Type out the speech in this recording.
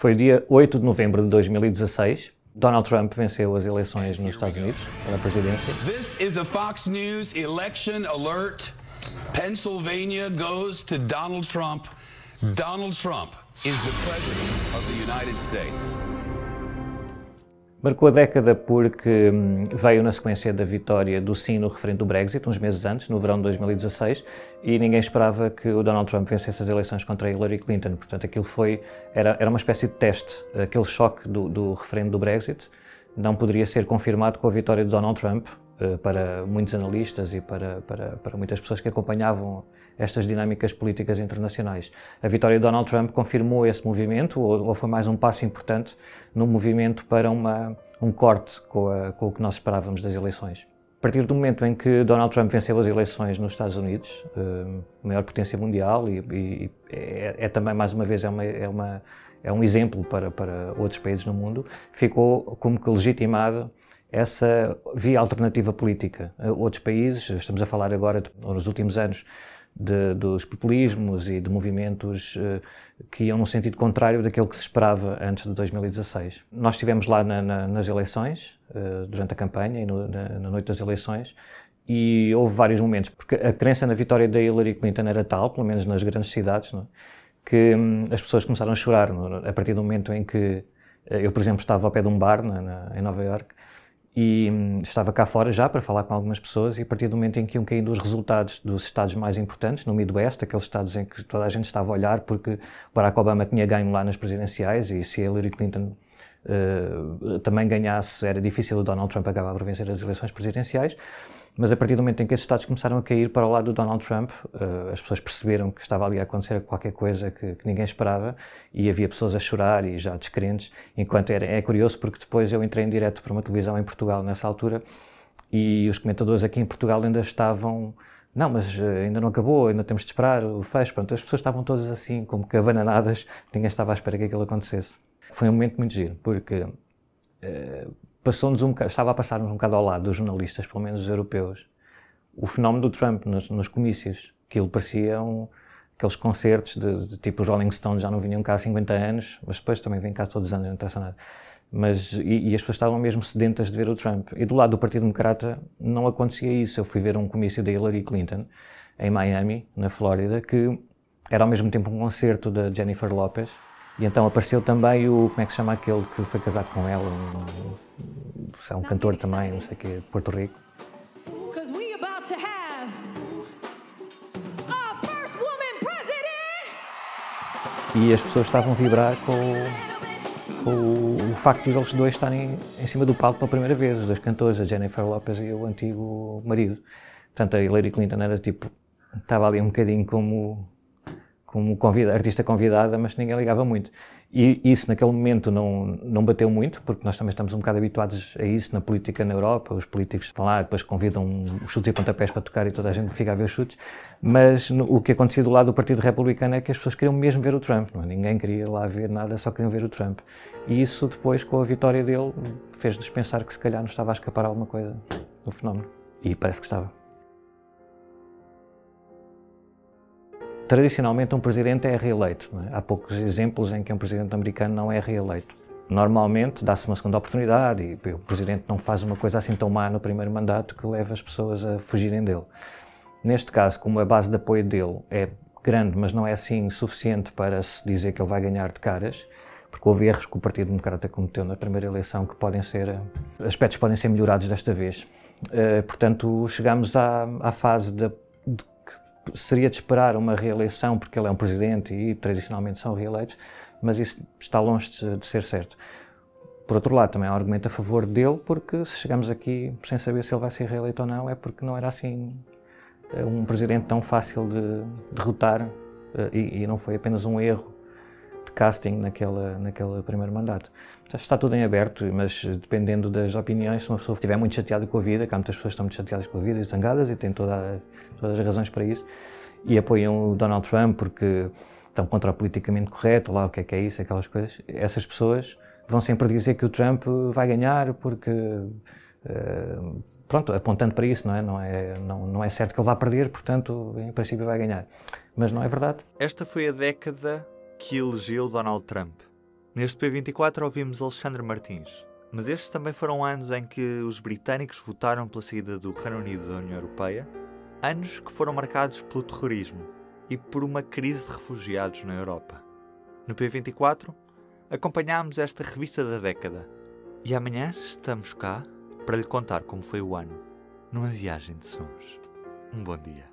Foi dia 8 de novembro de 2016. Donald Trump venceu as eleições nos Estados Unidos pela presidência. This is a Fox News election alert. Pennsylvania goes to Donald Trump. Donald Trump is the president of the United States. Marcou a década porque hum, veio na sequência da vitória do sim no referendo do Brexit, uns meses antes, no verão de 2016, e ninguém esperava que o Donald Trump vencesse as eleições contra Hillary Clinton. Portanto, aquilo foi, era, era uma espécie de teste. Aquele choque do, do referendo do Brexit não poderia ser confirmado com a vitória de Donald Trump, para muitos analistas e para, para, para muitas pessoas que acompanhavam estas dinâmicas políticas internacionais. A vitória de Donald Trump confirmou esse movimento, ou, ou foi mais um passo importante no movimento para uma, um corte com, a, com o que nós esperávamos das eleições. A partir do momento em que Donald Trump venceu as eleições nos Estados Unidos, uh, maior potência mundial, e, e é, é, também, mais uma vez, é, uma, é, uma, é um exemplo para, para outros países no mundo, ficou como que legitimado essa via alternativa política. Outros países, estamos a falar agora, nos últimos anos, de, dos populismos e de movimentos uh, que iam no sentido contrário daquilo que se esperava antes de 2016. Nós estivemos lá na, na, nas eleições, uh, durante a campanha e no, na, na, noite das eleições, e houve vários momentos, porque a crença na vitória da Hillary Clinton era tal, pelo menos nas grandes cidades, é? que hum, as pessoas começaram a chorar não, a partir do momento em que eh, eu, por exemplo, estava ao pé de um bar na, em Nova York e hum, estava cá fora já para falar com algumas pessoas e a partir do momento em que iam caindo os resultados dos estados mais importantes, no Midwest, aqueles estados em que toda a gente estava a olhar porque Barack Obama tinha ganho lá nas presidenciais e se Hillary Clinton uh, também ganhasse era difícil o Donald Trump acabar por vencer as eleições presidenciais, mas a partir do momento em que esses Estados começaram a cair para o lado do Donald Trump, uh, as pessoas perceberam que estava ali a acontecer qualquer coisa que, que, ninguém esperava e havia pessoas a chorar e já descrentes. Enquanto era, é curioso porque depois eu entrei em direto para uma televisão em Portugal nessa altura e os comentadores aqui em Portugal ainda estavam. Não, mas uh, ainda não acabou, ainda temos de esperar o fecho. Pronto, as pessoas estavam todas assim, como que abananadas, ninguém estava à espera que aquilo acontecesse. Foi um momento muito giro, porque uh, passou-nos um estava a passar-nos um bocado ao lado dos jornalistas, pelo menos os europeus, o fenómeno do Trump nos, nos comícios. Aquilo parecia um, aqueles concertos de, de, tipo os Rolling Stones já não vinham cá há 50 anos, mas depois também vêm cá todos os anos, não interessa nada. Mas, e, e, as pessoas estavam mesmo sedentas de ver o Trump. E do lado do Partido Democrata não acontecia isso. Eu fui ver um comício da Hillary Clinton em Miami, na Flórida, que era ao mesmo tempo um concerto da Jennifer Lopez. E então apareceu também o, como é que se chama aquele que foi casado com ela, um, é um cantor também, não sei o quê, de Porto Rico. E as pessoas estavam a vibrar com, com o, o, facto de eles dois estarem em cima do palco pela primeira vez, os dois cantores, a Jennifer Lopez e o antigo marido. Portanto, a Hillary Clinton era tipo, estava ali um bocadinho como como convida, artista convidada, mas ninguém ligava muito. E isso naquele momento não, não bateu muito, porque nós também estamos um bocado habituados a isso na política na Europa. Os políticos vão lá, depois convidam os chutes e pontapés para tocar e toda a gente fica a ver os chutes. Mas no, o que acontecia do lado do Partido Republicano é que as pessoas queriam mesmo ver o Trump. Não? É? Ninguém queria lá ver nada, só queriam ver o Trump. E isso depois, com a vitória dele, fez-nos pensar que se calhar nos estava a escapar alguma coisa do fenómeno. E parece que estava. Tradicionalmente um presidente é reeleito. É? Há poucos exemplos em que um presidente americano não é reeleito. Normalmente dá-se uma segunda oportunidade e o presidente não faz uma coisa assim tão má no primeiro mandato que leva as pessoas a fugirem dele. Neste caso, como a base de apoio dele é grande, mas não é assim suficiente para se dizer que ele vai ganhar de caras, porque houve erros que o Partido Democrata cometeu na primeira eleição que podem ser, aspectos podem ser melhorados desta vez. Uh, portanto, chegamos à, à fase de seria de esperar uma reeleição, porque ele é um presidente e tradicionalmente são reeleitos, mas isso está longe de, de ser certo. Por outro lado, também há um argumento a favor dele, porque se chegamos aqui sem saber se ele vai ser reeleito ou não, é porque não era assim eh, um presidente tão fácil de derrotar eh, e, e não foi apenas um erro de casting naquela, naquele primeiro mandato. Está tudo em aberto, mas dependendo das opiniões, se uma pessoa estiver muito chateada com a vida, que há muitas pessoas que estão muito chateadas com a vida e zangadas e têm toda, todas as razões para isso, e apoiam o Donald Trump porque estão contra o politicamente correto, lá o que é que é isso, aquelas coisas, essas pessoas vão sempre dizer que o Trump vai ganhar porque. Uh, pronto, apontando para isso, não é? Não é, não, não é certo que ele vá perder, portanto, em princípio vai ganhar. Mas não é verdade. Esta foi a década que elegeu Donald Trump. Neste P24 ouvimos Alexandre Martins, mas estes também foram anos em que os britânicos votaram pela saída do Reino Unido da União Europeia, anos que foram marcados pelo terrorismo e por uma crise de refugiados na Europa. No P24 acompanhámos esta revista da década e amanhã estamos cá para lhe contar como foi o ano numa viagem de sons. Um bom dia.